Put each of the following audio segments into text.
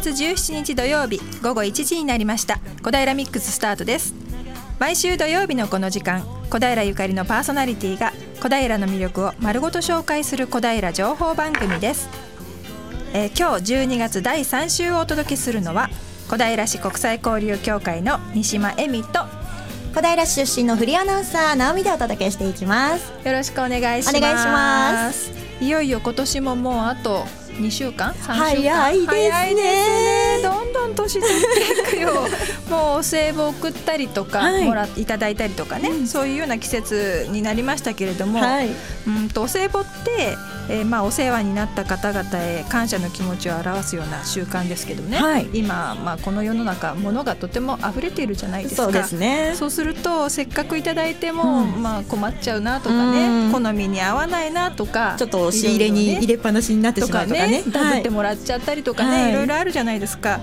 月17日土曜日午後1時になりました。小平ミックススタートです。毎週土曜日のこの時間小平ゆかりのパーソナリティが小平の魅力を丸ごと紹介する小平情報番組です、えー今日12月第3週をお届けするのは小平市国際交流協会の西間恵美と小平市出身のフリーアナウンサー直美でお届けしていきます。よろしくお願いします。お願いします。いよいよ今年ももうあと2週間？3週間？早いですね。どんどん年取っていくよ。もうお歳暮送ったりとか、はい。もらいただいたりとかね、そういうような季節になりましたけれども、はい。うんとお歳暮って、えーまあ、お世話になった方々へ感謝の気持ちを表すような習慣ですけどね、はい。今、まあ、この世の中物がとても溢れているじゃないですか。そうですね。そうするとせっかくいただいても、うん。まあ、困っちゃうなとかね、うん。好みに合わないなとかちょっと押し入れに入れっぱなしになってしまうとかねねダブってもらっちゃったりとかね、はいい、ろいろあるじゃないですか。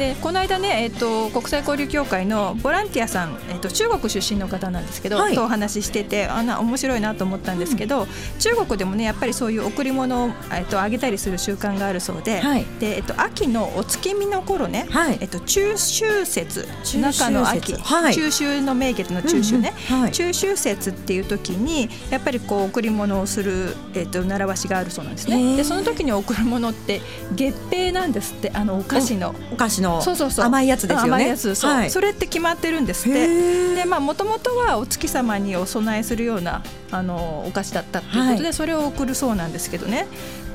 でこの間ね、えっと国際交流協会のボランティアさん、えっと中国出身の方なんですけど、はい。とお話ししててあな面白いなと思ったんですけど、中国でもねやっぱりそういう贈り物を、えっと、あげたりする習慣があるそうで,、はい。でえっと、秋のお月見の頃ね、はい。えっと、中秋節中の秋、はい。中秋の名月の中秋ね、うんうんはい。中秋節っていう時にやっぱりこう贈り物をする、えっと習わしがあるそうなんですね。でその時に贈るものって月餅なんですってあのお菓子の。お菓子のそうそうそう甘いやつですよね。甘いやつそう、はい。それって決まってるんですっへてー。でまあもともとはお月様にお供えするようなあのお菓子だったっていうことで、はそれを送るそうなんですけどね。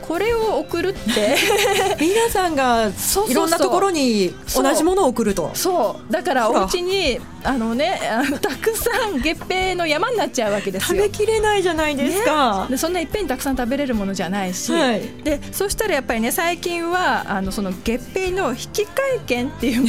これを送るって 皆さんがいろんなところに同じものを送ると。そう。だから。お家にあのねあのたくさん月餅の山になっちゃうわけですよ。食べ。きれないじゃないですか、でそんないっぺんにたくさん食べれるものじゃないし、はい。でそしたらやっぱりね最近はあのその月餅の引き換え券っていうも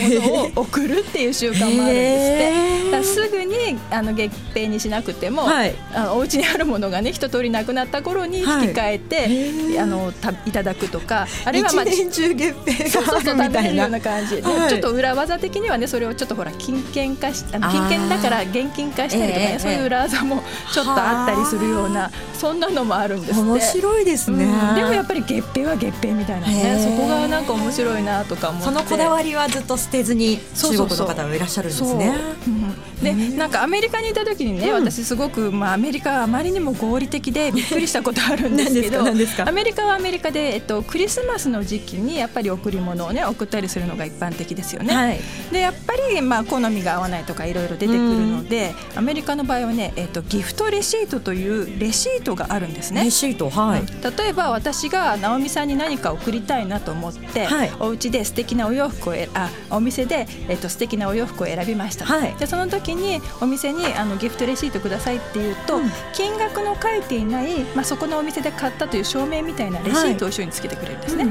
のを送るっていう習慣もあるんですって。すぐにあの月餅にしなくても、はい。あのお家にあるものがね一通りなくなった頃に引き換えて、はいあのたいただくとかあるいはまあ一年中月餅そうそうそうがあるみたい食べれるようなな感じ。で、はい。ちょっと裏技的にはねそれをちょっとほら金券化しあの金券だから現金化したりとかね、ええそういう裏技もちょっとあったりするようなそんなのもあるんです面白いですね、うん。でもやっぱり月餅は月餅みたいなへねーそこがなんか面白いなとか思って。そのこだわりはずっと捨てずに中そうそうそう。国の方はいらっしゃるんですそう。ね。うんでなんかアメリカにいた時にね、うん。私すごく、まあ、アメリカはあまりにも合理的でびっくりしたことあるんですけどアメリカはアメリカで、えっと、クリスマスの時期にやっぱり贈り物をね送ったりするのが一般的ですよね。はい。でやっぱり、まあ、好みが合わないとかいろいろ出てくるので、アメリカの場合はね、えっと、ギフトレシートというレシートがあるんですね。レ。シートはい。例えば私が直美さんに何か送りたいなと思って、はい。お家で素敵なお洋服をえあお店で、えっと素敵なお洋服を選びました、はい。でその時にお店にあのギフトレシートくださいって言うと、うん金額の書いていない、まあ、そこのお店で買ったという証明みたいなレシートを一緒につけてくれるんですね。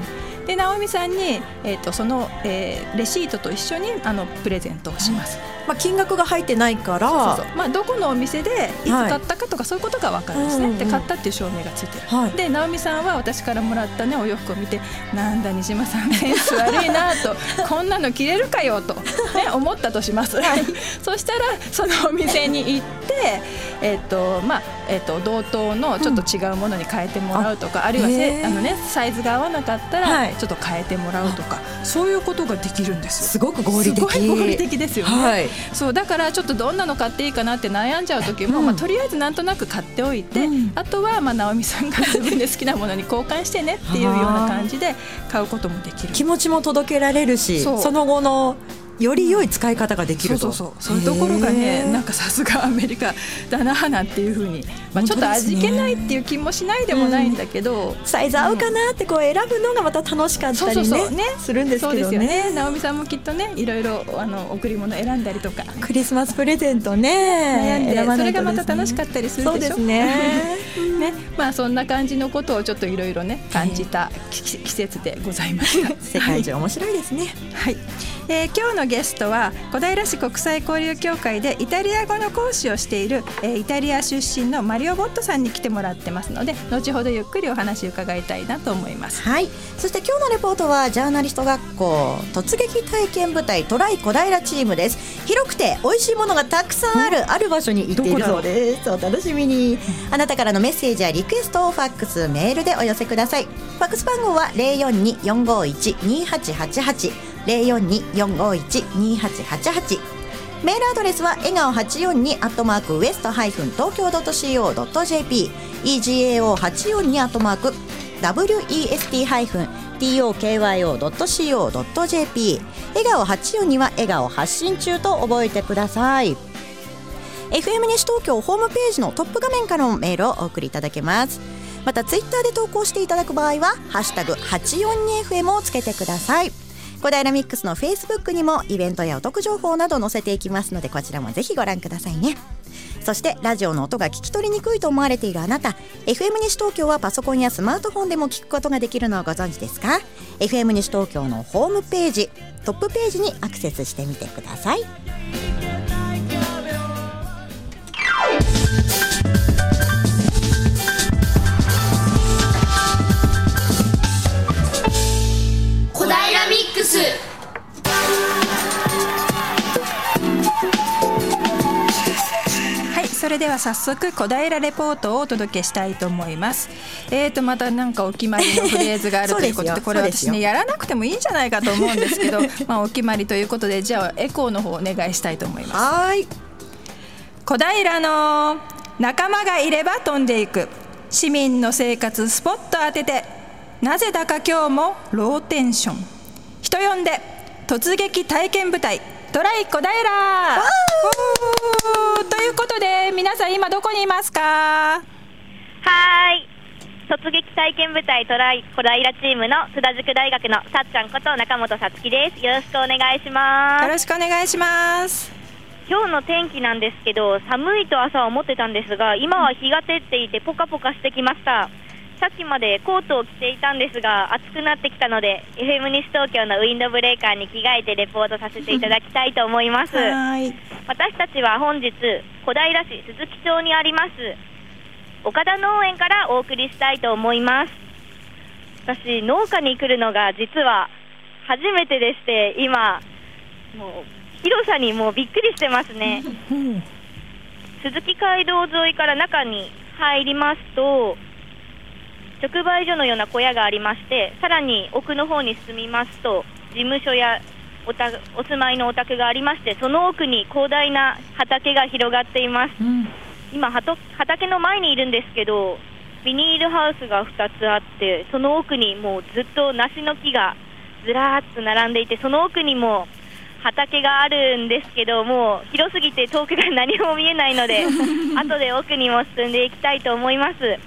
で直美さんに、えっとその、えーレシートと一緒にあのプレゼントをします。まあ金額が入ってないから、まあ、どこのお店でいつはい買ったかとかそういうことが分かるんですね、うんうんで買ったっていう証明がついてる、はい。で直美さんは私からもらった、ね、お洋服を見てなんだ西島さんセンス悪いなと こんなの着れるかよと、ね、思ったとします、そしたらそのお店に行って、えっとまあえっと同等のちょっと違うものに変えてもらうとか、あるいはへせー。あの、ね、サイズが合わなかったはい。らちょっと変えてもらうとか、そういうことができるんですよ。すごく合理的。すごい合理的ですよね。はい。そうだからちょっとどんなの買っていいかなって悩んじゃう時も、うん。まあ、とりあえずなんとなく買っておいて、うん。あとはまあ直美さんが自分で好きなものに交換してねっていうような感じで買うこともできる。気持ちも届けられるし、その後のより良い使い方ができると。そうそうそう。そういうところがねなんかさすがアメリカだななんていうふうに、まあ、ちょっと味気ないっていう気もしないでもないんだけど、サイズ合うかなってこう選ぶのがまた楽しかったりね,、そうそうそう。ね。するんですそうけどね。ですよね。直美さんもきっとねいろいろあの贈り物選んだりとか。クリスマスプレゼント悩ねんで、それがまた楽しかったりするでしょ？そうですね。ね、まあそんな感じのことをちょっといろいろね感じた季季節でございました。世界中面白いですね、はい、えー、今日のゲストは小平市国際交流協会でイタリア語の講師をしている、えー、イタリア出身のマリオボットさんに来てもらってますので後ほどゆっくりお話伺いたいなと思います。はい。そして今日のレポートはジャーナリスト学校突撃体験部隊トライ小平チームです。広くて美味しいものがたくさんあるある場所に行っているそうです。お楽しみに。あなたからのメッセージやリクエストをファックスメールでお寄せください。ファックス番号は042-451-2888 042-451-2888メールアドレスは笑顔842アットマークウエストハイフン東京 .co.jp egao842 アットマーク west ハイフン tokyo.co.jp 笑顔842は笑顔発信中と覚えてください。FM 西東京ホームページのトップ画面からのメールをお送りいただけます。またツイッターで投稿していただく場合は「ハッシュタグ #842FM」をつけてください。小平ミックスのフェイスブックにもイベントやお得情報など載せていきますのでこちらもぜひご覧くださいね。そしてラジオの音が聞き取りにくいと思われているあなた FM 西東京はパソコンやスマートフォンでも聞くことができるのをご存知ですか？FM 西東京のホームページトップページにアクセスしてみてください。スはいそれでは早速小平レポートをお届けしたいと思います。えーとまたなんかお決まりのフレーズがあるということでこれ私ねやらなくてもいいんじゃないかと思うんですけど まあお決まりということでじゃあエコーの方お願いしたいと思います。はい。小平の仲間がいれば飛んでいく。市民の生活スポット当ててなぜだか今日もローテンション人呼んで突撃体験部隊トライ小平ということで皆さん今どこにいますか？はーい。突撃体験部隊トライ小平チームの津田塾大学のさっちゃんこと中本さつきです。よろしくお願いします。よろしくお願いします今日の天気なんですけど、寒いと朝は思ってたんですが、今は日が照っていてポカポカしてきました。さっきまでコートを着ていたんですが、暑くなってきたので、FM 西東京のウィンドブレーカーに着替えてレポートさせていただきたいと思います。はい。私たちは本日小平市鈴木町にあります岡田農園からお送りしたいと思います。私農家に来るのが実は初めてでして今もう広さにもうびっくりしてますね。鈴木街道沿いから中に入りますと直売所のような小屋がありましてさらに奥の方に進みますと事務所やおたお住まいのお宅がありましてその奥に広大な畑が広がっています。今はと畑の前にいるんですけどビニールハウスが2つあってその奥にもうずっと梨の木がずらーっと並んでいてその奥にも畑があるんですけどもう広すぎて遠くが何も見えないので 後で奥にも進んでいきたいと思います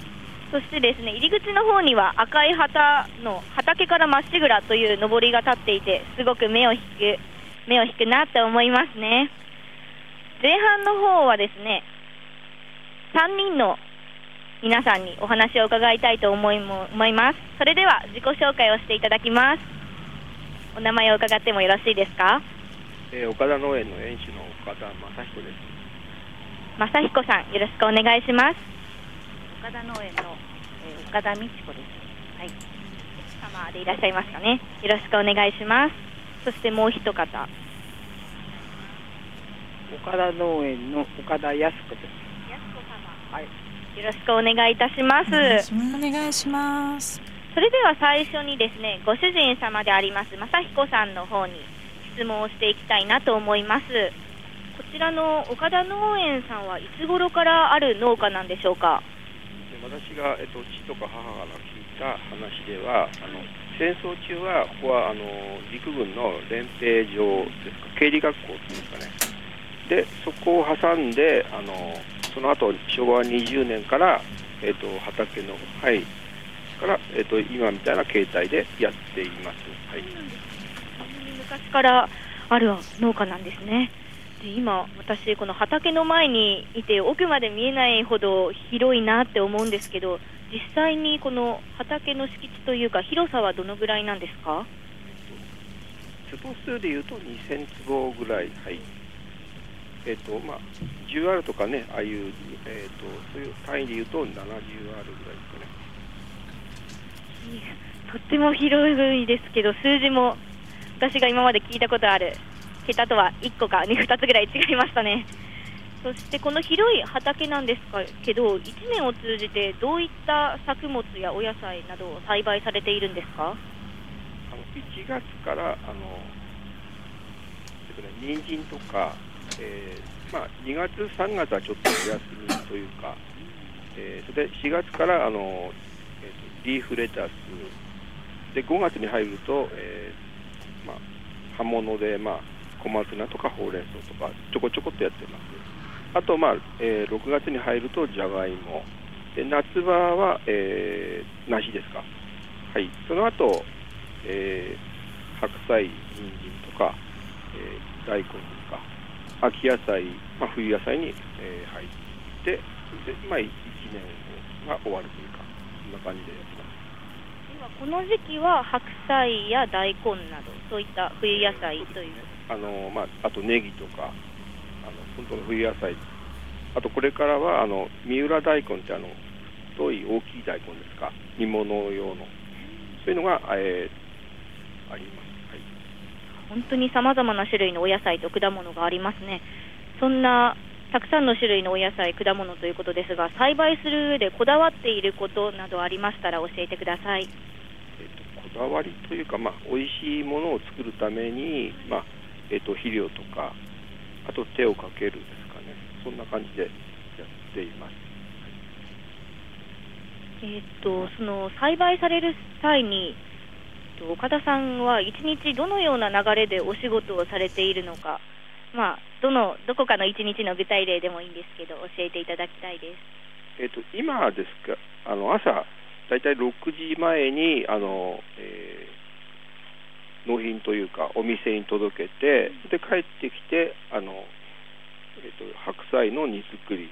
そしてですね入り口の方には赤い旗の畑からまっしぐらというのぼりが立っていてすごく目を引く目を引くなと思いますね。前半の方はですね3人の皆さんにお話を伺いたいと思いも思います。それでは自己紹介をしていただきます。お名前を伺ってもよろしいですか？えー岡田農園の園主の岡田正彦です。正彦さんよろしくお願いします。岡田農園の、えー岡田美智子です。はい。様でいらっしゃいますかねよろしくお願いしますそしてもう一方岡田農園の岡田康子です。はい。よろしくお願いいたしますお願いしますお願いしますそれでは最初にですねご主人様であります正彦さんの方に質問をしていきたいなと思いますこちらの岡田農園さんはいつ頃からある農家なんでしょうかで私が、えっと、父とか母から聞いた話では、あの戦争中は、ここはあの陸軍の練兵場ですか、経理学校っていうんですかね。で、そこを挟んで、あのその後昭和20年から、えっと、畑の、はい、から、えっと、今みたいな形態でやっています。はい。昔からある農家なんですね今私この畑の前にいて奥まで見えないほど広いなって思うんですけど実際にこの畑の敷地というか広さはどのぐらいなんですか？坪数でいうと2000坪ぐらい、はい。えーとまあ、10R とかね、ああいう、えーと、そういう単位でいうと 70R ぐらいですかね。とっても広いですけど、数字も私が今まで聞いたことある桁とは1個か 2, 2つぐらい違いましたね。そしてこの広い畑なんですけど、1年を通じてどういった作物やお野菜などを栽培されているんですか？あの1月からあの、人参とか、えーまあ、2月、3月はちょっとお休みというか、えー、それで4月からあの、えーと、リーフレタスで5月に入ると、えーまあ、葉物で、まあ、小松菜とかほうれん草とかちょこちょこっとやってます。あと、まあえー、6月に入るとじゃがいも、で夏場は、えー、梨ですか、はい、その後、えー、白菜、人参とか、えー、大根とか、秋野菜、まあ、冬野菜に、えー、入って、でまあ、1年が終わるというか、そんな感じで。この時期は白菜や大根など、そういった冬野菜という。あの、まあ、あとネギとか、あの本当の冬野菜、あとこれからはあの三浦大根ってあの太い大きい大根ですか、煮物用の、そういうのが、えー、あります、はい、本当にさまざまな種類のお野菜と果物がありますね。そんなたくさんの種類のお野菜、果物ということですが、栽培する上でこだわっていることなどありましたら教えてください。こだわりというか、まあ、美味しいものを作るために、まあえーと、肥料とか、あと手をかけるですかね、そんな感じでやっています。えーと、その栽培される際に、岡田さんは一日どのような流れでお仕事をされているのか、まあ、どのどこかの一日の具体例でもいいんですけど、教えていただきたいです。えーと、今ですか、あの朝、大体6時前にあの、えー納品というかお店に届けてで帰ってきてあの、えーと、白菜の煮作り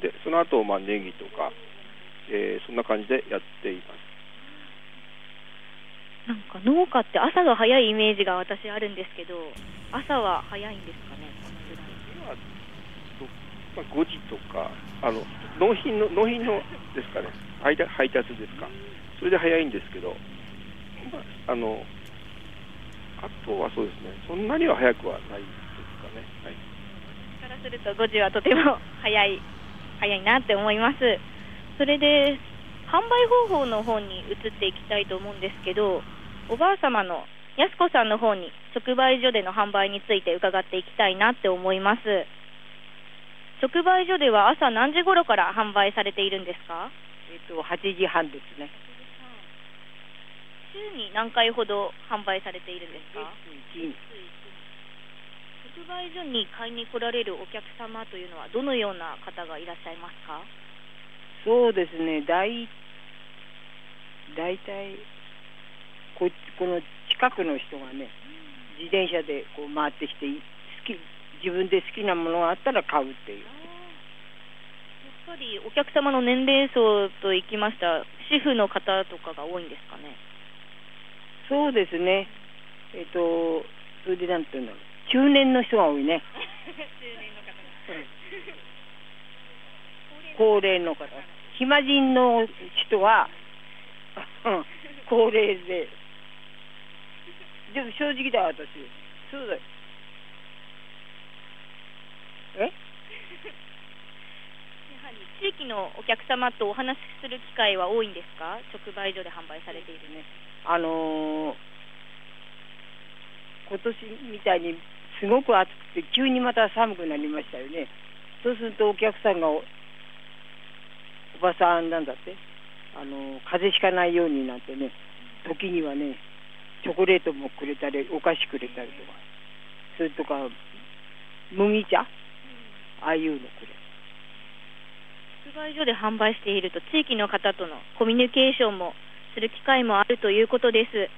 でその後、まあネギとか、えー、そんな感じでやっています。なんか農家って朝が早いイメージが私あるんですけど朝は早いんですかね？今、まあ、5時とかあの納品の納品のですかね配達ですか。それで早いんですけど、まあ、あのあとはそうですね、そんなには早くはないですかね。はい、からすると5時はとても早い早いなって思います。それで販売方法の方に移っていきたいと思うんですけど、おばあ様の安子さんの方に直売所での販売について伺っていきたいなって思います。直売所では朝何時頃から販売されているんですか？えっと8時半ですね。週に何回ほど販売されているんですか？直売所に買いに来られるお客様というのはどのような方がいらっしゃいますか？そうですね。大大体ここの近くの人がね自転車でこう回ってきて好き自分で好きなものがあったら買うっていう。やっぱりお客様の年齢層といきました主婦の方とかが多いんですかねそうですね。えっ、ー、と、それでなんていうんだろう。中年の人が多いね。高齢の方。暇人の人は、高齢で。でも正直だ、私。そうだよ。え？やはり地域のお客様とお話しする機会は多いんですか？直売所で販売されているね。あのー、今年みたいにすごく暑くて急にまた寒くなりましたよね。そうするとお客さんがおばさんなんだって。あの風邪ひかないようになってね時にはねチョコレートもくれたりお菓子くれたりとか。それとか麦茶？ああいうのくれ。直売所で販売していると地域の方とのコミュニケーションもする機会もあるということです。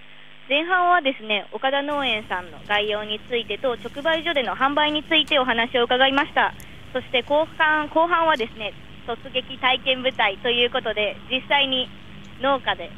前半はですね岡田農園さんの概要についてと直売所での販売についてお話を伺いました。そして後半後半はですね突撃体験舞台ということで実際に農家で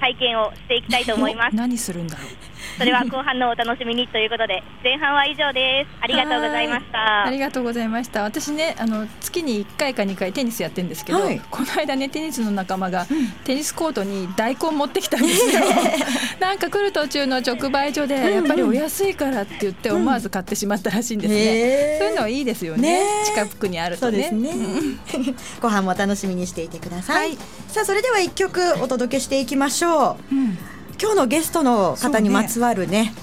体験をしていきたいと思います。何するんだろうそれは後半のお楽しみにということで前半は以上です。ありがとうございました。ありがとうございました。私ねあの月に1回か2回テニスやってるんですけど、はい。この間ねテニスの仲間が、テニスコートに大根持ってきたんですよ。なんか来る途中の直売所でやっぱりお安いからって言って思わず買ってしまったらしいんですね、へー。そういうのはいいですよね。ね近くにあるとね。そうですね。後半も楽しみにしていてください。はい。さあそれでは一曲お届けしていきましょう。うん今日のゲストの方にまつわるね。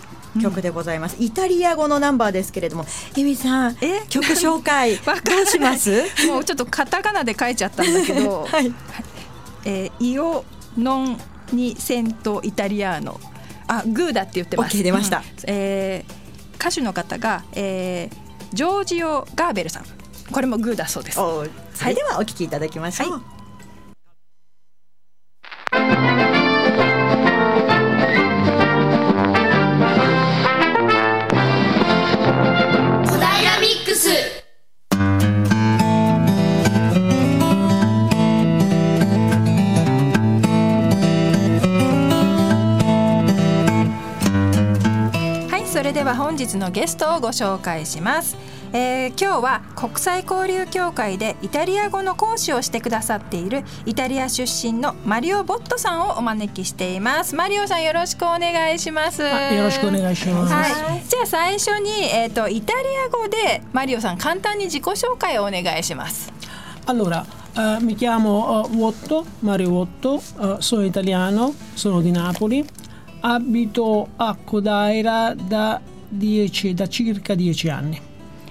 曲でございます、イタリア語のナンバーですけれどもエミさんえ？曲紹介 どうします？もうちょっとカタカナで書いちゃったんだけど、はい。えーイオノンニセントイタリアーノ。あグーだって言ってます。出ました。うん。えー歌手の方が、えージョージオ・ガーベルさん。これもグーだそうです。おそれではお聞きいただきましょう、はい。小日のゲストをご紹介します、えー今日は国際交流協会でイタリア語の講師をしてくださっているイタリア出身のマリオ・ボットさんをお招きしています。マリオさんよろしくお願いします。あよろしくお願いします。はい、じゃあ最初に、えー、とイタリア語でマリオさん簡単に自己紹介をお願いします。Allora, eh, mi chiamo eh, Wotto, Mario Wotto, eh, sono italiano, sono di Napoli, abito a Codaira da, 10 da circa 10 anni.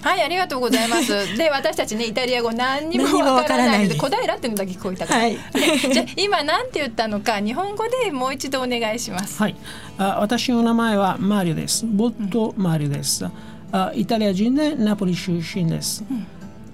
はい、ありがとうございます。で、私たちね、イタリア語何にもわからないので、わ小平っていうのだけ聞こえたから。はいじゃあ、今なんて言ったのか、日本語でもう一度お願いします。はい、あ私の名前はマリオです。ボットマリオです。あイタリア人でナポリ出身です。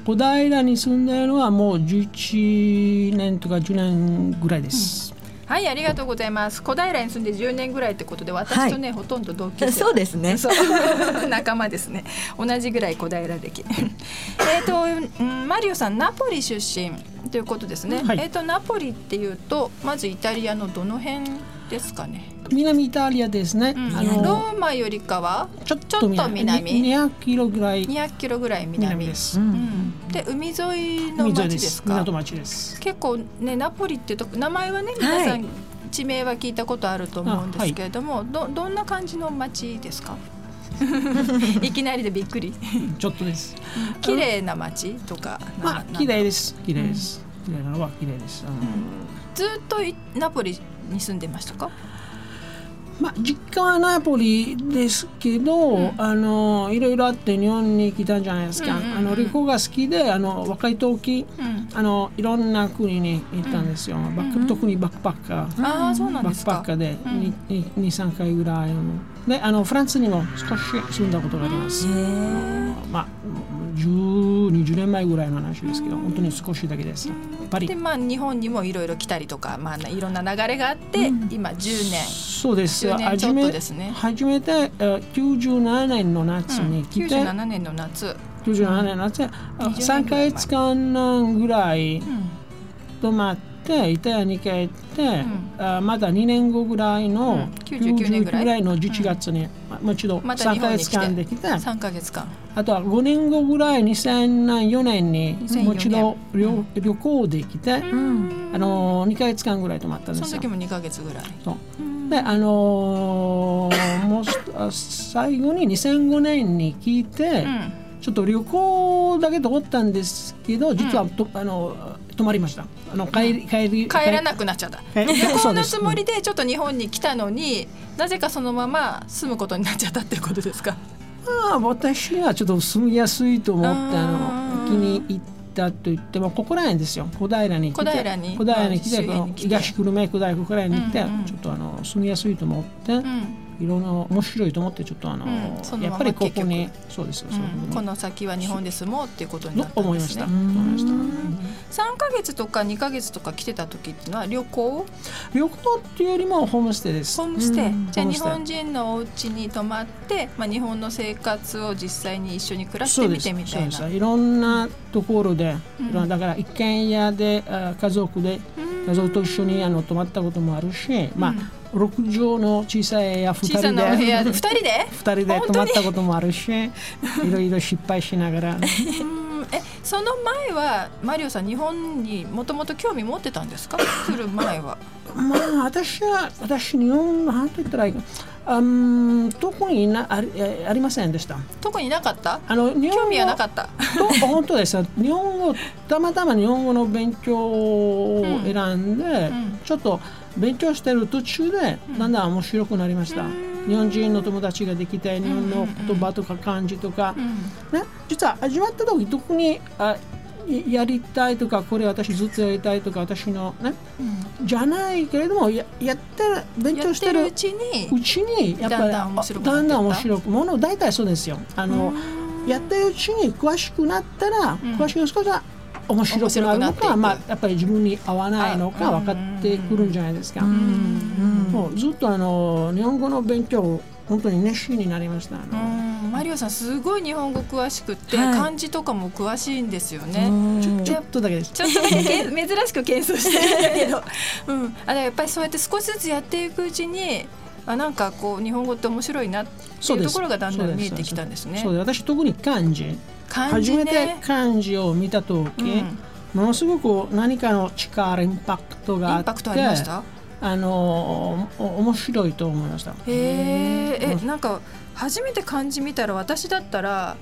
小平に住んでいるのはもう11年とか10年ぐらいです。はい、ありがとうございます。小平に住んで10年ぐらいってことで、私とね、ほとんど同級生。そうですね。そう。仲間ですね。同じぐらい小平歴 えっと、うん、マリオさんナポリ出身ということですね、はい。えっ、とナポリっていうとまずイタリアのどの辺ですかね、南イタリアですね。うん。あロのーマよりかはちょっちょっとと南。南に200キロぐらい。200キロぐらい南南です。うん、で海沿いの水町ですか？港町です。結構ねナポリっていうと名前はね皆さん、地名は聞いたことあると思うんですけれども、どどんな感じの町ですか？いきなりでびっくり。ちょっとです。綺麗な町とかなまあな綺麗です。綺麗です。綺麗なのは綺麗です。あのずっといナポリに住んでましたか？まあ実家はナポリですけど、あのいろいろあって日本に来たんじゃないですか。うんうんうん。あの旅行が好きで、あの若い時、うん。あのいろんな国に行ったんですよ。バック特にバックパッカー。ああそうなんバックパッカーでうん。二三回ぐらいあの。であのフランスにも少し住んだことがあります。まあ10、20年前ぐらいの話ですけど、本当に少しだけです。パリで。まあ日本にもいろいろ来たりとかまあいろんな流れがあって、今10年。そうです。10年ちょっと初めですね。初めてえー97年の夏に来て、97年の夏、97年の夏、あ20 3ヶ月間ぐらいうん。泊まって、イタリアに帰って、ん。あまた2年後ぐらいの、うん。99年ぐらいの11月に、まもう一度また日3ヶ月間できて、3ヶ月間。あとは5年後ぐらい2004年に2004もう一度旅,、旅行できて、あの2ヶ月間ぐらい泊まったんですよ。その時。も2ヶ月ぐらい。そう。であのーもう最後に2005年に聞いて、うん。ちょっと旅行だけ通ったんですけど実はと、あの泊まりました。あの帰り帰り帰らなくなっちゃった。帰旅行のつもりでちょっと日本に来たのになぜかそのまま住むことになっちゃったっていうことですか？まあ私はちょっと住みやすいと思ってあの気に入ったと言ってもここら辺ですよ。小平に来て。小平に小平に来て,、東久留米小平に来て、ちょっとあの住みやすいと思って、うんいろんな面白いと思ってちょっとあの、うんやっぱりここにそうですよ、そうんこの先は日本で住もうっていうことになったん思いました。ですね思いました。3ヶ月とか2ヶ月とか来てた時っていうのは旅行？旅行っていうよりもホームステイです。ホ。ームステイ、うん。じゃあ日本人のお家に泊まって、まあ、日本の生活を実際に一緒に暮らしてみてみたいな。いろんなところで、だから一軒家であ家族で家族と一緒にあの泊まったこともあるし、まあ6畳の小さい部屋2小さ人でで2人で？2人で泊まったこともあるし いろいろ失敗しながら。うん。えその前はマリオさん日本にもともと興味持ってたんですか？来る前は。まあ私は私日本の何と言ったらいいか。うん特になありえありませんでした。特になかった？あの日本語興味はなかった。と本当です 日本語たまたま日本語の勉強を選んで、ん。ちょっと勉強してる途中でだんだん面白くなりました、日本人の友達ができて日本の言葉とか漢字とか、ね、実は始まった時特にあややりたいとかこれ私ずっとやりたいとか私のね、じゃないけれどもややってる勉強してるうちにうちにやっぱりだんだん面白くなってった。だんだん面白くもの大体そうですよ。あのやってるうちに詳しくなったら、詳しく少しは面白くなるのかまあやっぱり自分に合わないのかあ分かってくるんじゃないですか、うん。もうずっとあの日本語の勉強を本当に熱心になりました。マリオさんすごい日本語詳しくって、はい。漢字とかも詳しいんですよね。うんちょっとだけです。ちょっとだけ 珍しく謙遜してるんだけど、うん、あやっぱりそうやって少しずつやっていくうちにあなんかこう日本語って面白いなっていうところがだんだん見えてきたんですね。そう。です。私特に漢字漢字初めてね。漢字を見た時、うんものすごく何かの力インパクトがあってありました？あのお面白いと思いました。へえ、えなんか初めて漢字見たら私だったら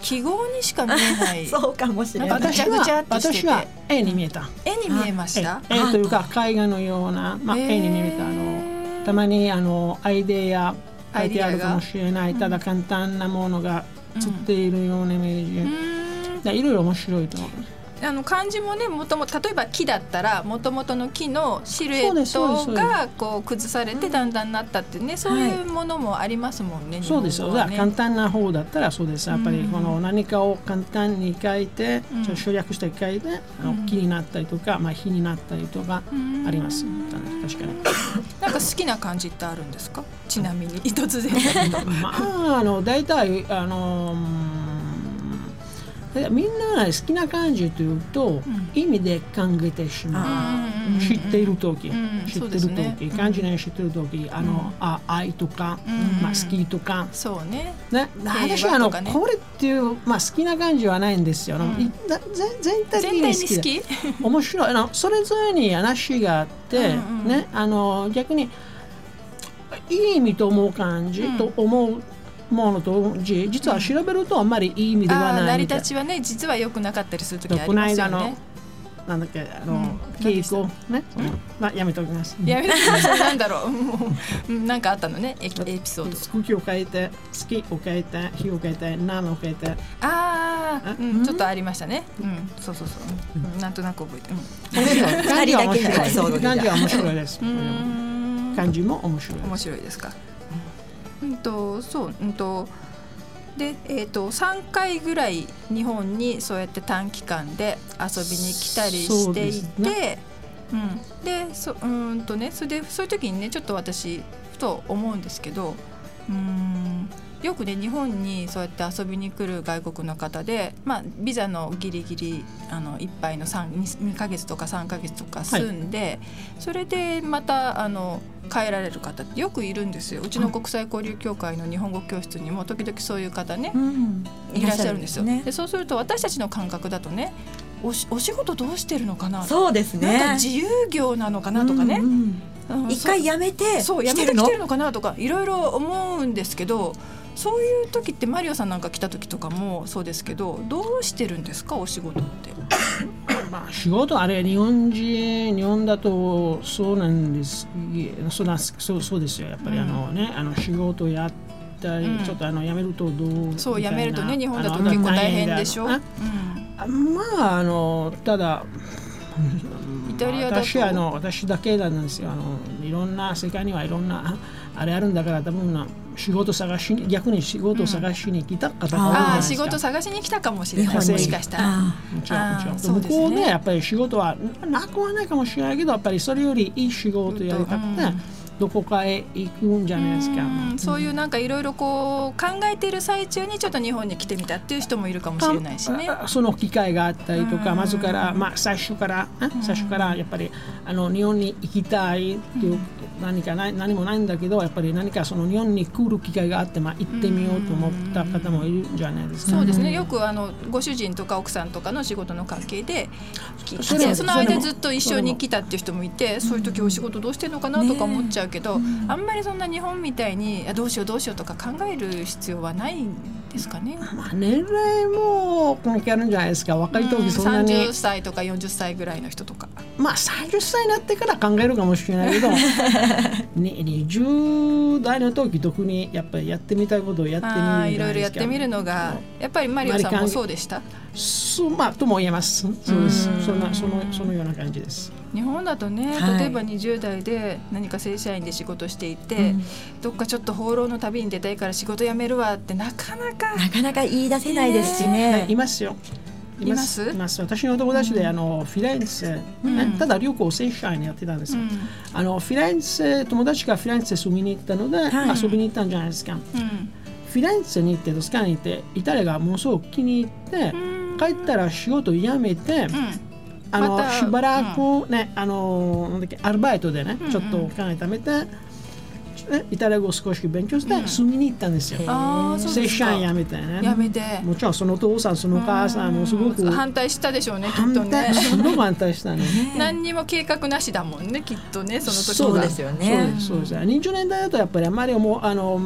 記号にしか見えない。そうかもしれないなんかぐちゃぐちゃっとしてて私は絵に見えた。絵に見えました？絵絵というか絵画のような、まあ、絵に見えたあのたまにあのアイデア書いてあるかもしれないただ簡単なものが映っているようなイメージ、うでいろいろ面白いと思う。あの漢字もねもとも例えば木だったらもともとの木のシルエットがこう崩されてだんだんなったってねそういうものもありますもんね。そうですよ、ね。簡単な方だったらそうです。やっぱりこの何かを簡単に書いて、うん。省略して書いて、あの木になったりとか、まあ、火になったりとかあります、確かに。なんか好きな漢字ってあるんですか？ちなみに 突然まあ、あの大体あのうんみんな好きな漢字というと、意味で考えてしまう、知っている時、うん知ってる時、ね。漢字ね知ってる時。あの、あ愛とか、まあ、好きとか、そうね。ね、和私はあの、これっていう、まあ、好きな感じはないんですよ。全全体的にに好きで好き。面白い。あのそれぞれに話があって、ね、あの逆にいい意味と思う感じと思うものとじ実は調べるとあんまりいい意味ではないみたい立ちはね実は良くなかったりする時あこのりますよ間のね。なんだっけあの、うん稽古ね、まあやめておきます。やめてなんだろうもううん なんかあったのねエエピソード。好きを変えて好きを変えて火を変えて何を変えてああ、うん、ちょっとありましたね。うん、そうそうそう、うん、なんとなく覚えて二人だけのエピソード白い？で漢字は面白いです。漢字も面白い。面白いですか？うんとそううんとでえっ、と三回ぐらい日本にそうやって短期間で遊びに来たりしていて、ですうん。でそうーんとねそれでそういう時にねちょっと私ふと思うんですけど、うーんよくね日本にそうやって遊びに来る外国の方で、まあ、ビザのギリギリあのいっぱいの 2, 2ヶ月とか3ヶ月とか住んで、それでまたあの帰られる方ってよくいるんですよ。うちの国際交流協会の日本語教室にも時々そういう方ね、うん。いらっしゃるんですよ。ね。でそうすると私たちの感覚だとねおしお仕事どうしてるのかな？そうですね。なんか自由業なのかなとかね、うんうんうん。一回やめてそうやめてきてるのかなとかいろいろ思うんですけどそういう時ってマリオさんなんか来た時とかもそうですけどどうしてるんですか？お仕事って。まあ仕事あれ日本人日本だとそうなんですそうなそうそうですよやっぱり。あのね、あの仕事やったり、うん。ちょっとあの辞めるとどうそう辞めるとね日本だと結構大変でしょ？あうまああのただイタリア私あの私だけなんですよ。あのいろんな世界にはいろんなあれあるんだから多分な仕事探しに逆に仕事を探しに来た方が多いん。ああ仕事探しに来たかもしれない。もしかしたら。向こうでやっぱり仕事はななくはないかもしれないけどやっぱりそれよりいい仕事やりたくて、うんどこかへ行くんじゃないですか。うん。そういうなんかいろいろこう考えている最中にちょっと日本に来てみたっていう人もいるかもしれないしね。あその機会があったりとか、まずから、まあ、最初から、あ最初からやっぱりあの日本に行きたいっていう何かない何もないんだけどやっぱり何かその日本に来る機会があって、まあ、行ってみようと思った方もいるんじゃないですか。そうですね。よくあのご主人とか奥さんとかの仕事の関係で来それてその間ずっと一緒に来たっていう人もいてそういう時お仕事どうしてんのかなとか思っちゃうけど、あんまりそんな日本みたいにあどうしようどうしようとか考える必要はないんですかね？まあ、年齢も関係あるんじゃないですか。若い時そんなに、30歳とか40歳ぐらいの人とか。まあ30歳になってから考えるかもしれないけど、ね、20代の時特にやっぱりやってみたいことをやってみるいろいろやってみるのがやっぱりマリオさんもそうでした？そうまあとも言えます。そうです。そんなそのそのような感じです日本だとね、はい。例えば20代で何か正社員で仕事していて、どっかちょっと放浪の旅に出たいから仕事辞めるわってなかなかなかなか言い出せないですしはい。ねいますよ。います？います。私の友達で、あのフィレンツェ、ねただ旅行正社員やってたんですよ、あのフィレンツェ友達がフィレンツェ住みに行ったので、はい。遊びに行ったんじゃないですか、うん。フィレンツェに行ってトスカに行ってイタリアがものすごく気に入って、帰ったら仕事辞めて、あの、またしばらくね、あのなんだっけアルバイトでね、ちょっとお金貯めて、ね、イタリア語を少し勉強して住みに行ったんですよ。ああそうですか。正社員辞めてね。やめて。もちろんそのお父さんそのお母さんもすごく反対したでしょうねきっ反とね。対すごく反対したね。何にも計画なしだもんねきっとねその時そうはですよねそうですそうです。20年代だとやっぱりあまりもうあの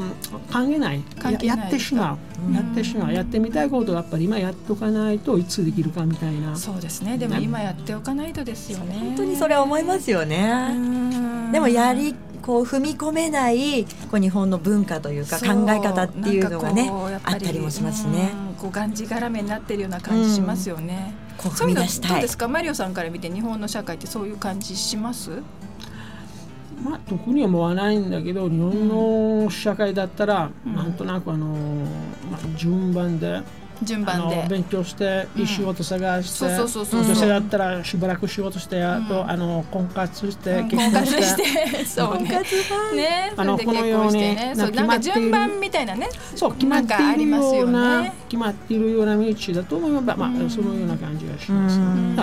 関係ない。関係ないややってしまう、やってしまう。やってみたいことをやっぱり今やっとかないといつできるかみたいな。そうですね。でも今やっておかないとですよね。本当にそれは思いますよね。でもやりこう踏み込めないこう日本の文化というか考え方っていうのがねあったりもしますしね。うんこうがんじがらめになってるような感じしますよね、こうそういうの踏み出したい。どうですか？マリオさんから見て日本の社会ってそういう感じします？まあ特に思わないんだけど日本の社会だったら、なんとなくあの、まあ、順番で。あ順番で。の勉強していい仕事探して、女性だったらしばらく仕事して、あとあの婚活して、結婚して。して。そうね。ね。そあのれで結婚してね。このようにそうなんか決まっている。順番みたいなね。そう決まっているよような、ね。決まっているような道だと思えば、まあ、そのような感じがします、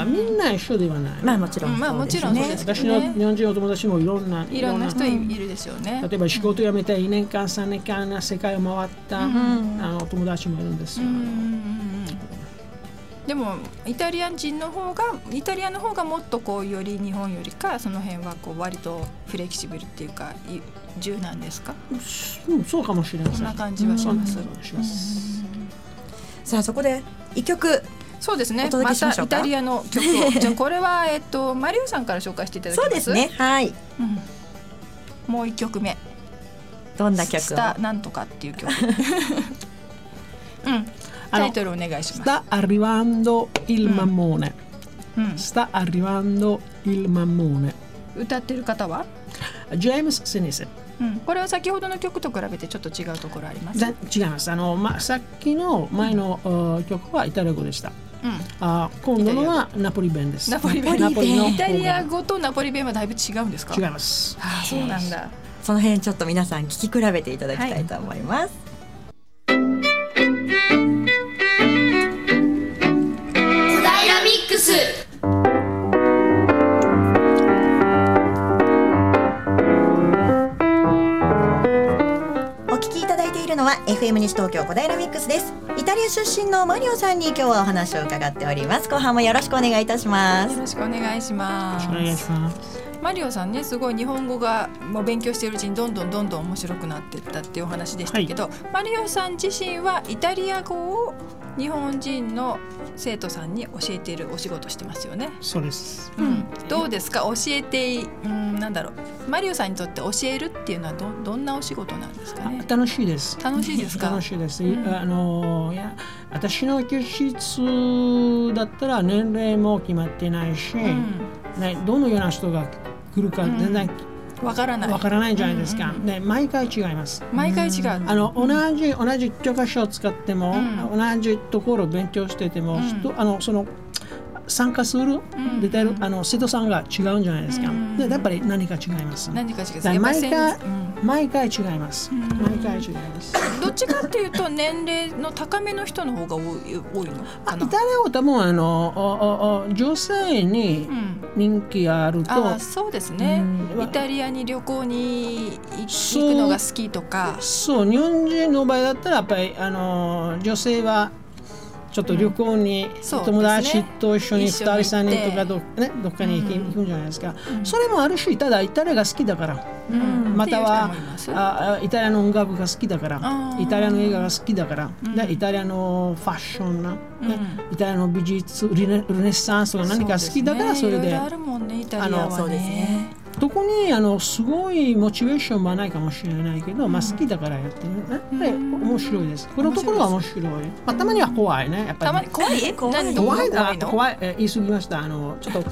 みんな一緒ではない、まあもちろんうんまあもちろんそうですけ私の日本人の友達もいろんないろんな人いいるでしょうね。例えば仕事辞めて2年間3年間世界を回った、あの友達もいるんですよ、でもイタリア人の方がイタリアの方がもっとこうより日本よりかその辺はこう割とフレキシブルっていうかい柔軟ですか？うん、そうかもしれませんそんな感じはします。うん。しますさあそこで一曲そうですね。またイタリアの曲を。じゃあこれはえっとマリオさんから紹介していただきます。そうですね。はい。もう一曲目。どんな曲を？スタなんとかっていう曲。うんタイトルお願いします sta arrivando il mammone. うん sta arrivando il mammone. 歌ってる方は James Sinise うんこれは先ほどの曲と比べてちょっと違うところあります？ざ違います。あの、ま、さっきの前の、uh, 曲はイタリア語でした。うん。あ今度のはナポリ弁です。ナポリ弁。ナポリのイタリア方語とナポリ弁はだいぶ違うんですか？が違います。ああそうなんだ。その辺ちょっと皆さん聞き比べていただきたいと思います、小 FM 西東京小平ミックスです。イタリア出身のマリオさんに今日はお話を伺っております。後半もよろしくお願いいたします。よろしくお願いします。お願いしますマリオさんねすごい日本語がもう勉強しているうちにどんどんどんどん面白くなっていったっていうお話でしたけど、マリオさん自身はイタリア語を日本人の生徒さんに教えているお仕事してますよね。そうです。うん、どうですか？教えていうんなんだろう。マリオさんにとって教えるっていうのはどどんなお仕事なんですかね？楽しいです。楽しいですか？楽しいです、あのいや私の教室だったら年齢も決まってないし、ね、どのような人が来るか全然わからない。わからないじゃないですか、ね、毎回違います。毎回違う。あの同じ同じ教科書を使っても、同じところを勉強してても、人あのその参加する、出てるあの生徒さんが違うんじゃないですか、うん。でやっぱり何か違います。何か違うだから毎回、違います、毎回違います。うんどっちかっていうと年齢の高めの人の方が多い多いのかな？あイタリアは多分あの女性にうん。人気があると、ああそうですね、うん。イタリアに旅行に行くのが好きとか。そう日本人の場合だったらやっぱりあの女性はちょっと旅行にそう友達と一緒に2一緒に人3人とか行ど,、ね、どっかに行くんじゃないですか、それもあるしただイタリアが好きだから、うん。またはああイタリアの音楽が好きだから。イタリアの映画が好きだから、でイタリアのファッションな、ねイタリアの美術ルネルネッサンスとか何か好きだからそれであるもんねイタリアはね特にあのすごいモチベーションはないかもしれないけど、まあ好きだからやってるね、やっぱり面白いです。このところは面白い、まあ、たまには怖いねやっぱり。たまに怖い？怖い怖い怖い？の怖い。え言い過ぎました。あのちょっと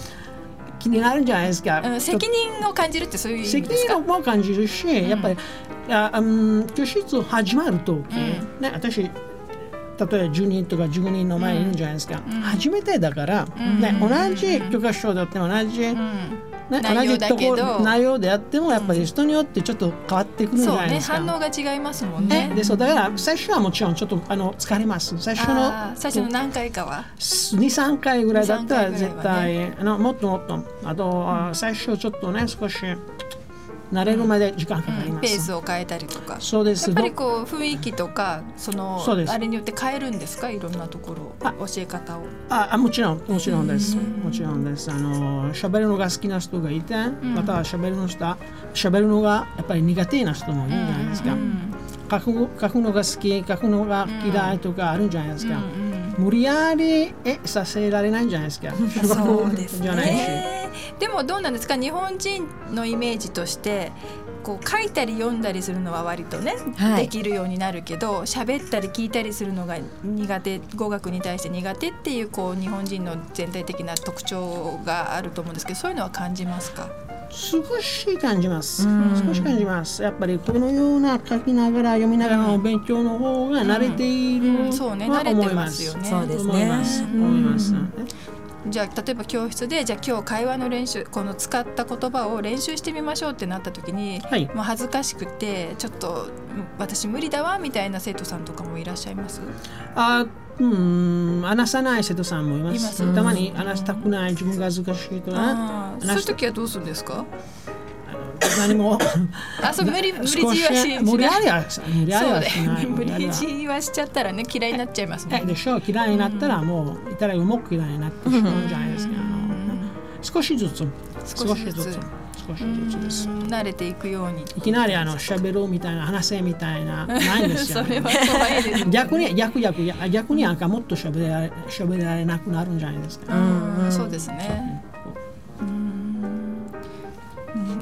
気になるんじゃないですか、うん。責任を感じるってそういう意味責ですか？任も感じるし、やっぱりあうん教室始まると、ね私例えば10人とか15人の前にいるんじゃないですか、初めてだから、ね、同じ教科書だって同じ、うんね、内容だけど。同じとこ内容でやってもやっぱり人によってちょっと変わってくるんじゃないですか。反応が違いますもんね。ね。でそうだから最初はもちろんちょっとあの疲れます。最初の最初の何回かは。23回ぐらいだったら2-3絶対、あのもっともっと。あと、あ最初ちょっとね少し慣れるまで時間かかります、ペースを変えたりとか。そうです。やっぱりこう雰囲気とかそのあれによって変えるんですか？いろんなところあ教え方を。ああもちろんもちろんです。もちろんです。あの喋るのが好きな人がいて、または喋るの人喋るのがやっぱり苦手な人もいるんじゃないですか、書く書くのが好き書くのが嫌いとかあるんじゃないですか、無理やりえさせられないんじゃないですか。そうですじゃないし、ね。でもどうなんですか。日本人のイメージとしてこう書いたり読んだりするのは割とね、はい。できるようになるけど喋ったり聞いたりするのが苦手語学に対して苦手っていうこう日本人の全体的な特徴があると思うんですけどそういうのは感じますか？少し感じます。少し感じます。やっぱりこのような書きながら読みながらの勉強の方が慣れているうん。そうね。とは慣れて思います。ますよね。そうですね。思います。思いますじゃあ例えば教室でじゃあ今日会話の練習この使った言葉を練習してみましょうってなった時に、はい。もう恥ずかしくてちょっとうん私無理だわみたいな生徒さんとかもいらっしゃいます？あうん話さない生徒さんもいます。たまに話したくない自分が恥ずかしいとかあーそういう時はどうするんですか？何も。あそう無理無理少強いはし無理やりはは無理やりはしない。無理強いはしちゃったらね嫌いになっちゃいますもんえでしょう？嫌いになったらもういたらうまく嫌いになってしまうんじゃないですか。あの少しずつ。少しずつ。少しずつですうん慣れていくように。いきなりあの喋るみたいな話せみたいなないんですよ。それは怖いです逆に逆逆逆逆になんかもっと喋られ喋られなくなるんじゃないですか、うんそうですね。うん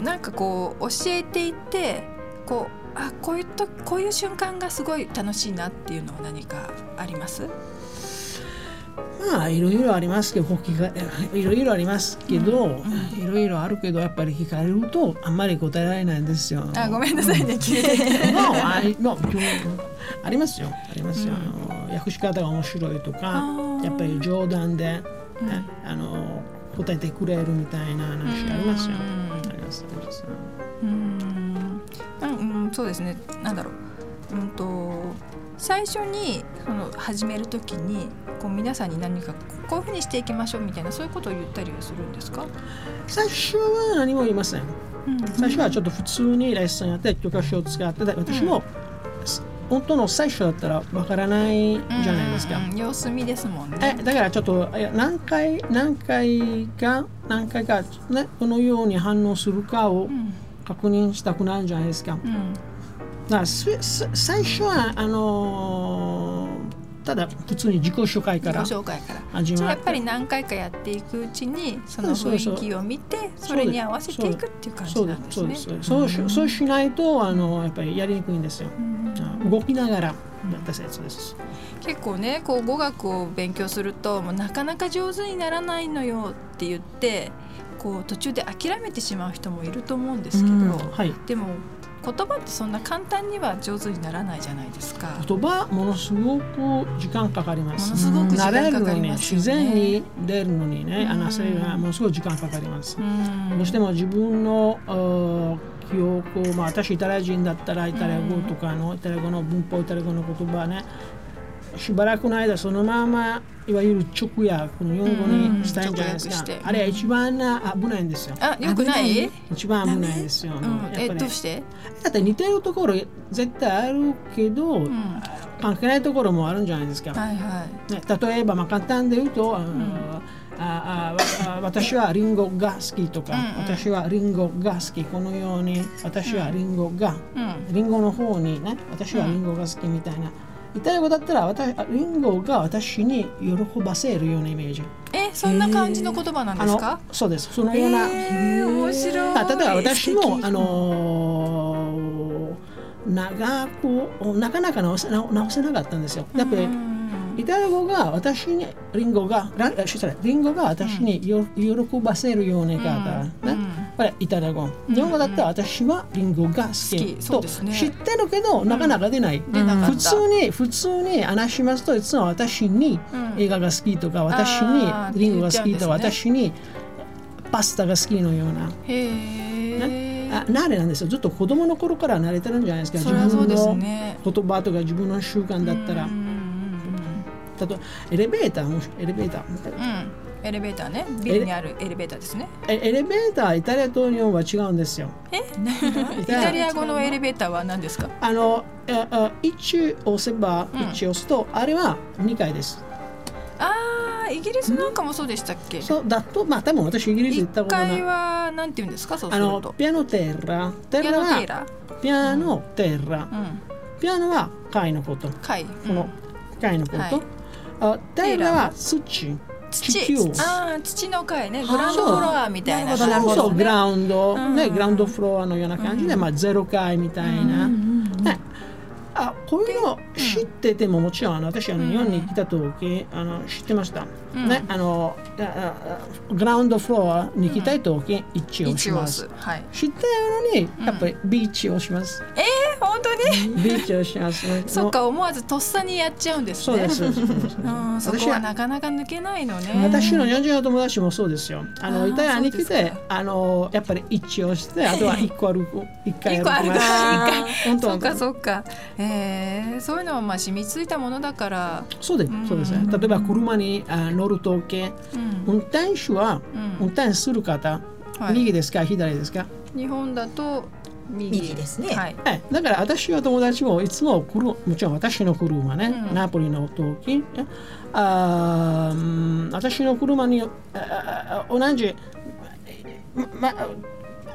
なんかこう教えていてこうあこういうとこういう瞬間がすごい楽しいなっていうのは何かあります？まあいろいろありますけどいろいろありますけど、いろいろあるけどやっぱり聞かれるとあんまり答えられないんですよ。あごめんなさいね切れて No, I- no, ありますよありますよ、あの訳し方が面白いとかー。やっぱり冗談で、ねあの答えてくれるみたいな話ありますよ。ありますありますうんうんうんそうですね。なんだろう。うんと最初にその始めるときにこう皆さんに何かこういうふうにしていきましょうみたいなそういうことを言ったりはするんですか、最初は何も言いません。最初はちょっと普通にレッスンやって教科書を使って私も、本当の最初だったらわからないじゃないですか。うんうん様子見ですもんね。えだからちょっと何回何回か何回か、ね、このように反応するかをうん。確認したくなるじゃないですか。だかうんらすす最初はあのーただ普通に自己紹介から自己紹介から。始まっじゃあやっぱり何回かやっていくうちにその雰囲気を見てそれに合わせていくっていう感じそうでなんです。ねす。そうしないとあのやっぱりやりにくいんですよ。あ動きながらやった説です。結構ねこう語学を勉強するともうなかなか上手にならないのよって言ってこう途中で諦めてしまう人もいると思うんですけど、うんはい。でも言葉ってそんな簡単には上手にならないじゃないですか。言葉ものすごく時間かかります。ものすごく時間かかりますよね。自然に出るのにねうん。話せるのはものすごい時間かかります。うん。どうしても自分のあー記憶を、まあ、私イタリア人だったらイタリア語とかのイタリア語の文法イタリア語の言葉ねしばらくの間そのままいわゆる直訳の日本語にしたいんじゃないですか。うん直訳して。あれは一番な危ないんですよ。あ、よくない？一番危ないんですよ、えどうして？だって似てるところ絶対あるけど、うん、関係ないところもあるんじゃないですか、はいはい。ね、例えば、まあ、簡単で言うと、あああわ私はリンゴが好きとか、うんうん。私はリンゴが好きこのように私はリンゴが、うん、リンゴの方にね私はリンゴが好きみたいな、イタリア語だったら私あリンゴが私に喜ばせるようなイメージ。え、そんな感じの言葉なんですか？そうです。そのような、えー、面白い。あ例えば私もあのー長くなかなか直せ直直せなかったんですよ。やっぱりうんイタリア語が私にリンゴがリンゴが私によ、喜ばせるような言い方、ねうん。これイタリア語。日本語だったら私はリンゴが好きと知ってるけどなかなか出ない、普通に普通に話しますといつも私にうん。映画が好きとか私にリンゴが好きとか私にパスタが好きのような。あ慣れなんですよ。ずっと子供の頃から慣れてるんじゃないですか。それはそうですのね。言葉とか自分の習慣だったらうんうん例えばエレベーターもエレベーターうんうん。エレベーターね。ビルにあるエレベーターですね。えエレベーターイタリアと日本は違うんですよえ、イタリア語のエレベーターは何ですか？あのえあ1押せばうん1押すと、あれは2階ですああ、イギリスなんかもそうでしたっけ？そうだとまあ多分私イギリス行った一ことない階はなんて言うんですか？そうすあのると。ピアノテッラテピアノテッラは。ピアノテッラ、うん。ピアノは階のこと階。この階のこと、はいあテッラは土。土。地球。ああ土の階ね。グラウンドフロアみたいな。そうなるほどそうそうグラウンド、うん。ね、グラウンドフロアのような感じで、まあ、ゼロ階みたいな、ね、あこういうの知っててももちろん私あの日本に来た時あの知ってました、うん。ねあのグラウンドフロアに来たい時一応します。す。はい。知ってるのにやっぱりビーチをします、えー、本当に？ビーチをします、ね、そっか思わずとっさにやっちゃうんですね。そうですそうそこはなかなか抜けないのね。私の日本人の友達もそうですよ。あのイタリアに来て、あのやっぱり一をして、あとは一個歩く、一回歩くます。一回。本当そっか本そっか。えー、そういうのはまあ染みついたものだから。当そうです、そうですね。例えば車にあ乗るとき、うん。運転手はうん。運転する方、はい。右ですか左ですか？日本だと右。右ですね。はい。はい、だから私は友達もいつも車もちろん私の車ね、うん。ナポリの時。あーうん私の車にあああ同じ、ま、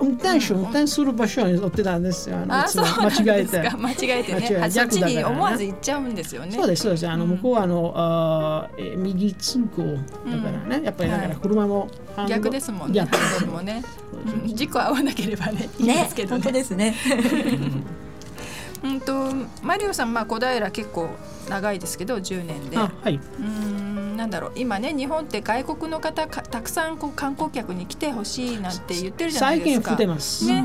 運転手、運転する場所に乗ってたん。ですよあのあそうなん間違えて。間違えて間違えそっちに思わず行っちゃうんですよね。そうですそうです。あの向こうはあの、あ右通行だからね、やっぱりだから車も、逆ですもんね。逆。ハンドルもね。うん。事故合わなければねいいでねすけど本当ねですね うんとマリオさんまあ小平結構長いですけど10年で。あはい、うーんなんだろう。今ね日本って外国の方かたくさんこう観光客に来てほしいなんて言ってるじゃないですか。最近降ってます、ね。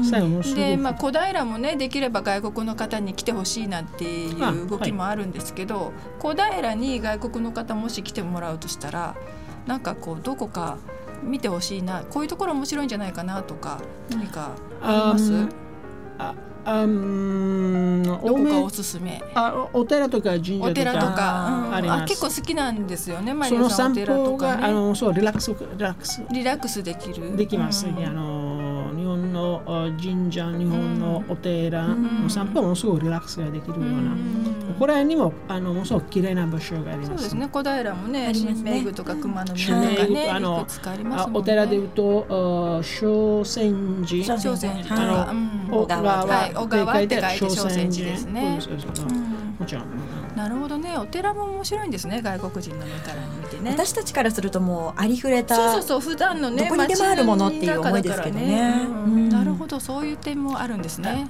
でまあ、小平もねできれば外国の方に来てほしいなんていう動きもあるんですけど、小平に外国の方もし来てもらうとしたらなんかこうどこか見てほしいなこういうところ面白いんじゃないかなとか何かあります？ああん。どこかおすすめ。あおお寺とか神社とかお寺とか、うん。あります。あ結構好きなんですよねマリオさん。お寺とかあのそうリラックスリラックス。リラックスできる。できます、うん。あの日本のあ神社日本のお寺ん。の散歩もすごいリラックスができるような、うん。これにもあのものすごく綺麗な場所があります。そうですね。小平もねありますね。新名具とか熊野新宮とかねあのいくつかありますあもんね。お寺でいうとあ小泉寺。小泉寺。小川はい。小川って書いて小小泉寺。ですねもちろんなるほどね。お寺も面白いんですね。外国人の目から見てね。私たちからするともうありふれたそうそうそう。普段のねどこにでもあるものっていう思いですけどね。街の中だからうんなるほど。そういう点もあるんですね。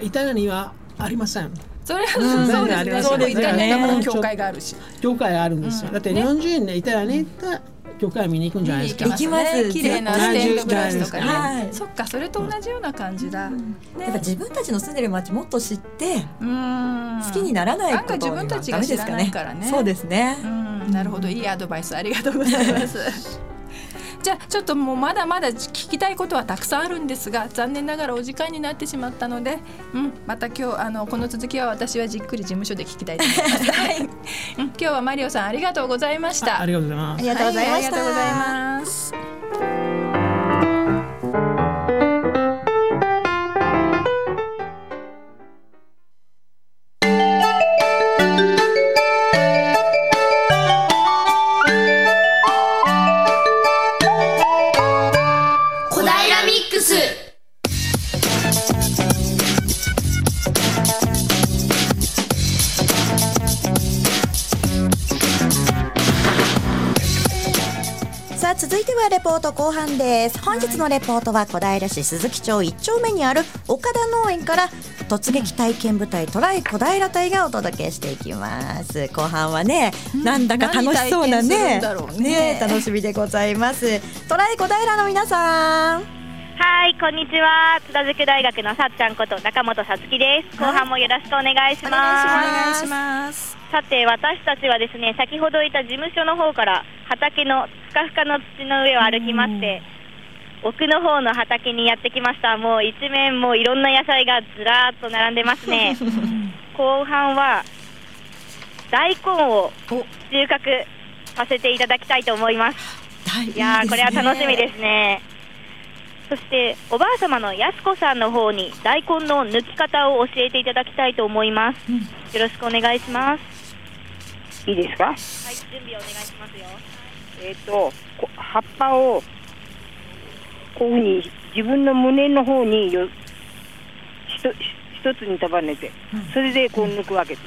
イタリアにはありませんそれはうんそうですねそうですよね教会があるし教会あるんですよ、うんだって日本人ねイタリアに行った教会見に行くんじゃないですか？行きます。綺麗なステンドグラスとかね、はい。そっかそれと同じような感じだ、やっぱ自分たちの住んでる町もっと知ってうん。好きにならないこと自分たちが知らないからね。そうですね。うん。なるほど。いいアドバイスありがとうございます じゃあちょっともうまだまだ聞きたいことはたくさんあるんですが残念ながらお時間になってしまったので、うん、また今日あのこの続きは私はじっくり事務所で聞きたいと思います、はい。うん、今日はマリオさんありがとうございました。あありがとうございます。ありがとうございました、はありがとうございますート後半です。本日のレポートは小平市鈴木町一丁目にある岡田農園から突撃体験部隊トライ小平隊がお届けしていきます。後半はね、なんだか楽しそうなね。んだろうね。楽しみでございます。トライ小平の皆さん。はい、こんにちは。津田塾大学のさっちゃんこと中本さつきです。後半もよろしくお願いしおます。お願いしますさて、私たちはですね、先ほどいた事務所の方から畑のふかふかの土の上を歩きまして、奥の方の畑にやってきました。もう一面もういろんな野菜がずらーっと並んでますね。後半は大根を収穫させていただきたいと思います。いやーこれは楽しみですね。そしておばあ様のやすこさんの方に大根の抜き方を教えていただきたいと思います。よろしくお願いします。いいですか？はい、準備お願いしますよ。えっ、とこ葉っぱをこういうふうに自分の胸の方によひと一つに束ねて、それでこう抜くわけです。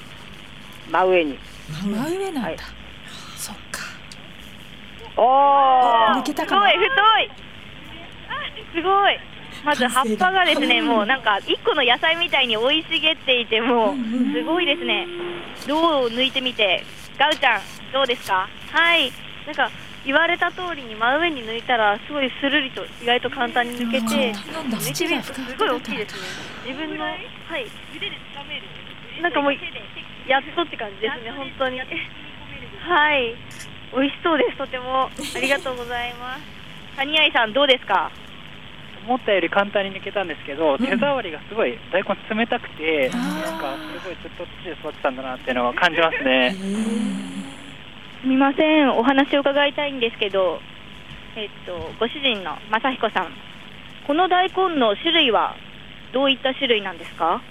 真上に。真上なんだ、はい。そっか。お抜けたかな？すごい太い。あ、すごい。まず葉っぱがですね、もうなんか一個の野菜みたいに生い茂っていて、もうすごいですね。どう抜いてみて、ガウちゃんどうですか？はい、なんか言われた通りに真上に抜いたらすごいスルリと意外と簡単に抜けてなんだ抜いてみるとすごい大きいですね。自分のはい。なんかもうやっとって感じですね本当に。はい。美味しそうですとても。ありがとうございます。谷合さんどうですか？思ったより簡単に抜けたんですけど、手触りがすごい大根冷たくて、なんかすごいずっと土で育ってたんだなっていうのを感じますね。すみません、お話を伺いたいんですけど、えっと、ご主人の正彦さん、この大根の種類はどういった種類なんですか？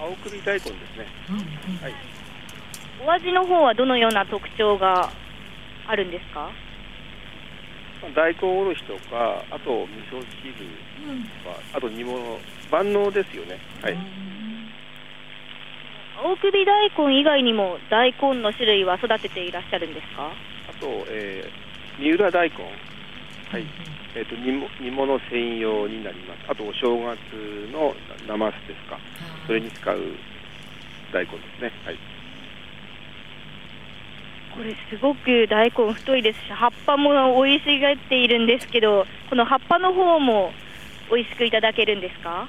青首大根ですね。はい。お味の方はどのような特徴があるんですか？まあ大根おろしとか、あと味噌汁とか、あと煮物、万能ですよね。はい。青首大根以外にも大根の種類は育てていらっしゃるんですか？あと、えー、三浦大根。はい。えっ、と煮も煮物専用になります。あとお正月のななますですか。それに使う大根ですね。はい。これすごく大根太いですし葉っぱも生い茂っているんですけどこの葉っぱの方も美味しくいただけるんですか？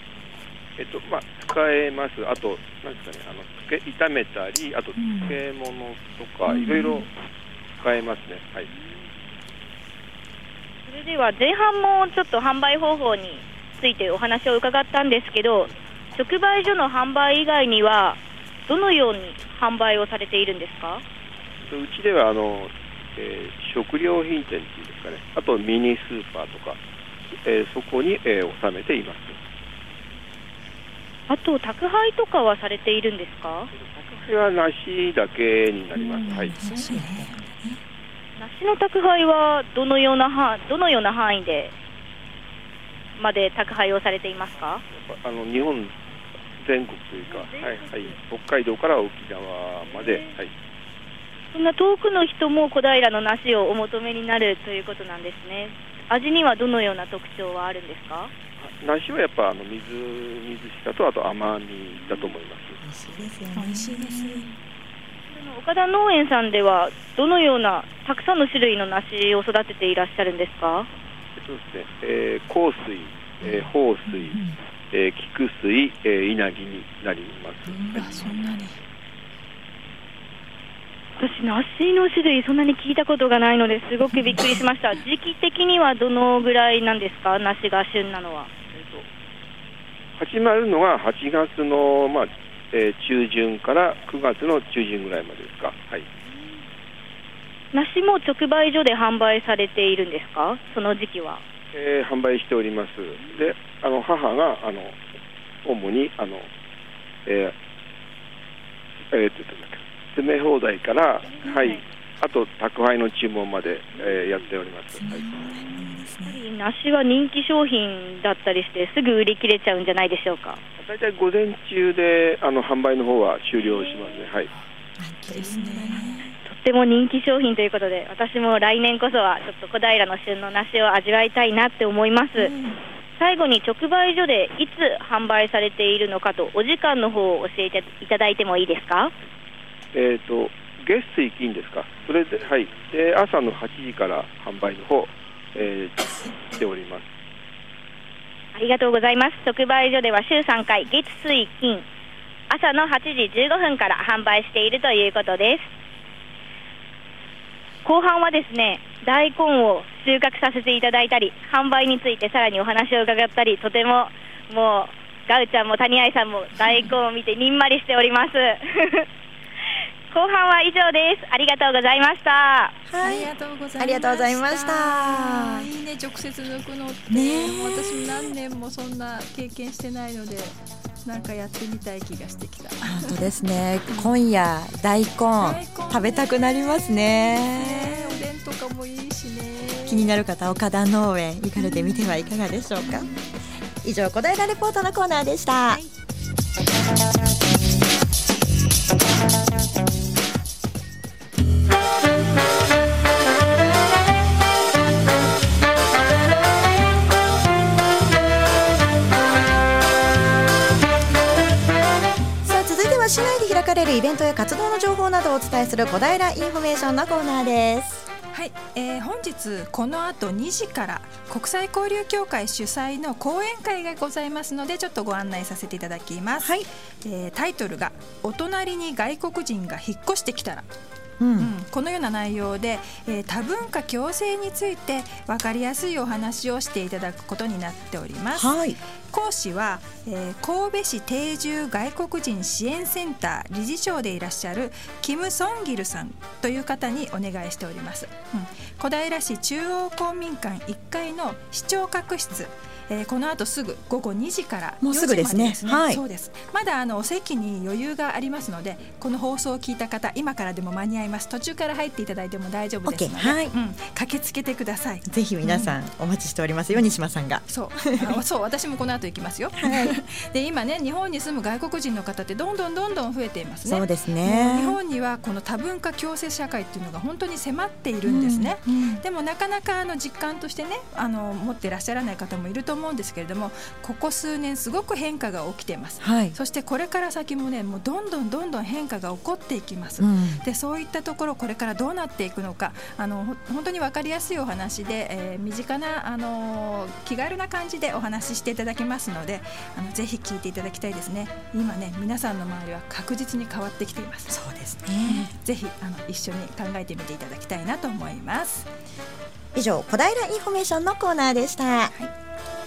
えっとまあ、使えます、あと、なんですかね、あのつけ炒めたり、あと漬物とか、いろいろ使えますね、はい、それでは前半もちょっと販売方法についてお話を伺ったんですけど直売所の販売以外にはどのように販売をされているんですか？うちではあの、えー食料品店っていうんですかね、あとミニスーパーとか、えーそこに、えー収めています。あと宅配とかはされているんですか？これは梨だけになります。はい。梨の宅配はどのようなはどのような範囲でまで宅配をされていますか？あの日本全国というか、はいはい、北海道から沖縄まで、はい、そんな遠くの人も小平の梨をお求めになるということなんですね味にはどのような特徴はあるんですか梨はやっぱあの水水しさとあと甘みだと思います。美味しいですよ美味しいです岡田農園さんではどのようなたくさんの種類の梨を育てていらっしゃるんですかそうですね、えー、香水、えー、豊水、えー、菊水、えー、稲城になります。あそんなに私、梨の種類、そんなに聞いたことがないのですごくびっくりしました。時期的にはどのぐらいなんですか、梨が旬なのは。始まるのが8月の、まあえー中旬から9月の中旬ぐらいまでですか。はい。梨も直売所で販売されているんですか、その時期は。えー販売しております。で、あの母があの主にあの、えーえーと詰め放題から、はい、あと宅配の注文まで、えーやっております。はい。やっぱり梨は人気商品だったりして、すぐ売り切れちゃうんじゃないでしょうか。大体午前中であの販売の方は終了しますね。はい。とっても人気商品ということで、私も来年こそはちょっと小平の旬の梨を味わいたいなって思います。最後に直売所でいつ販売されているのかと、お時間の方を教えていただいてもいいですか？えっ、と月水金ですか？それではい。で朝の8時から販売の方、えーしております。ありがとうございます。直売所では週3回、月水金、朝の8時15分から販売しているということです。後半はですね、大根を収穫させていただいたり、販売についてさらにお話を伺ったり、とてももう、ガウちゃんも谷愛さんも大根を見てにんまりしております。後半は以上です。ありがとうございました。ありがとうございました。ありがとうございました。いいね直接抜くのって、ねえ。私も何年もそんな経験してないのでなんかやってみたい気がしてきた。本当ですね。今夜大根食べたくなりますね。おでんとかもいいしね。気になる方岡田農園行かれてみてはいかがでしょうか。以上小平レポートのコーナーでした、さあ続い市内で開かれるイベントや活動の情報などをお伝えする小平インフォメーションのコーナーです。はい、えー本日この後2時から国際交流協会主催の講演会がございますのでちょっとご案内させていただきます、えータイトルが「お隣に外国人が引っ越してきたら」うん。うん。このような内容で、えー多文化共生について分かりやすいお話をしていただくことになっております。はい。講師は、えー神戸市定住外国人支援センター理事長でいらっしゃるキム・ソンギルさんという方にお願いしております、うん。小平市中央公民館1階の市長閣室えーこの後すぐ午後2時からもうすぐですね。4時まはい。そうです。まだあのお席に余裕がありますのでこの放送を聞いた方今からでも間に合います。途中から入っていただいても大丈夫ですので、はい。うん、駆けつけてください。ぜひ皆さんお待ちしておりますよ西間さんが。そう。あそう私もこの後行きますよ、で今ね日本に住む外国人の方ってどんどんどんどん増えていますね。そうですね。日本にはこの多文化共生社会っていうのが本当に迫っているんですね、でもなかなかあの実感としてねあの持ってらっしゃらない方もいると思うんですけれどもここ数年すごく変化が起きています、はい。そしてこれから先もねもうどんどんどんどん変化が起こっていきます、うん。でそういったところこれからどうなっていくのかあのほ本当に分かりやすいお話で、えー身近なあの気軽な感じでお話ししていただきますのであのぜひ聞いていただきたいですね。今ね皆さんの周りは確実に変わってきています。そうですね。ぜひあの一緒に考えてみていただきたいなと思います。以上小平インフォメーションのコーナーでした、ダイ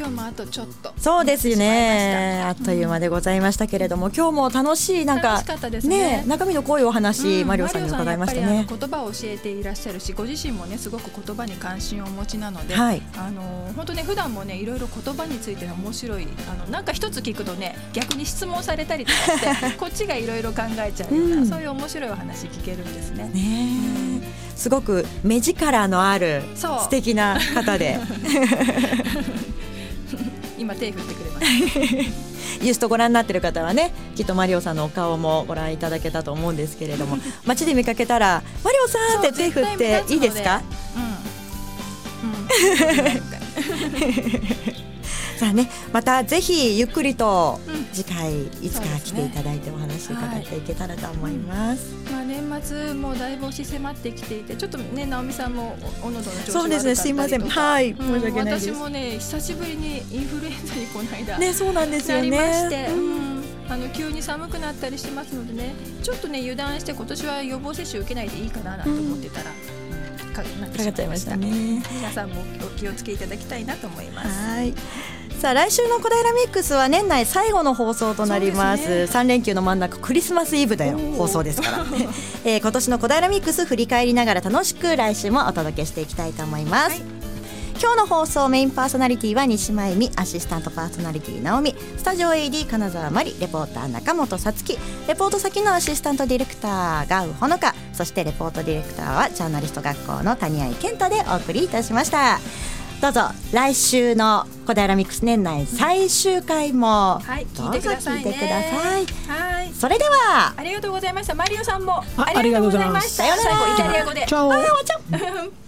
今日もあとちょっと。そうですよねあっという間でございましたけれども今日も楽しいなんか楽しかったですね。中身の濃いお話、うんマリオさんに伺いましたね。言葉を教えていらっしゃるしご自身もねすごく言葉に関心をお持ちなので、はい。あの本当ね普段もねいろいろ言葉についての面白いあのなんか一つ聞くとね逆に質問されたりとかして こっちがいろいろ考えちゃうような、うん。そういう面白いお話聞けるんですね。ねすごく目力のある素敵な方で 今手振ってくれましユ ーストご覧になってる方はねきっとマリオさんのお顔もご覧いただけたと思うんですけれども 街で見かけたら「マリオさん!」って手振っていいですか？さあねまたぜひゆっくりと次回いつか来ていただいてお話伺っていけたらと思います。まあ年末もだいぶ押し迫ってきていてちょっとね直美さんもおの調子そうですねすいません。はい。申し訳ないです。私もね久しぶりにインフルエンザにこの間ねそうなんですよね。なりまして、うん。あの急に寒くなったりしますのでねちょっとね油断して今年は予防接種受けないでいいかななんて思ってたら、かなってしいましたね。皆さんもお気をつけいただきたいなと思います。はい。さあ来週の小平ミックスは年内最後の放送となります。そうです3連休の真ん中クリスマスイブだよ。放送ですから、えー今年の小平ミックス振り返りながら楽しく来週もお届けしていきたいと思います、今日の放送メインパーソナリティは西前美アシスタントパーソナリティ直美スタジオ AD 金沢真理レポーター中本さつき。レポート先のアシスタントディレクターガウほのかそしてレポートディレクターはジャーナリスト学校の谷合健太でお送りいたしましたどうぞ来週の小平ミックス年内最終回もはいどうぞ聞いてください。ねはい。それでは。ありがとうございました。マリオさんも。あありがとうございますした。最後イタリア語で。チャオ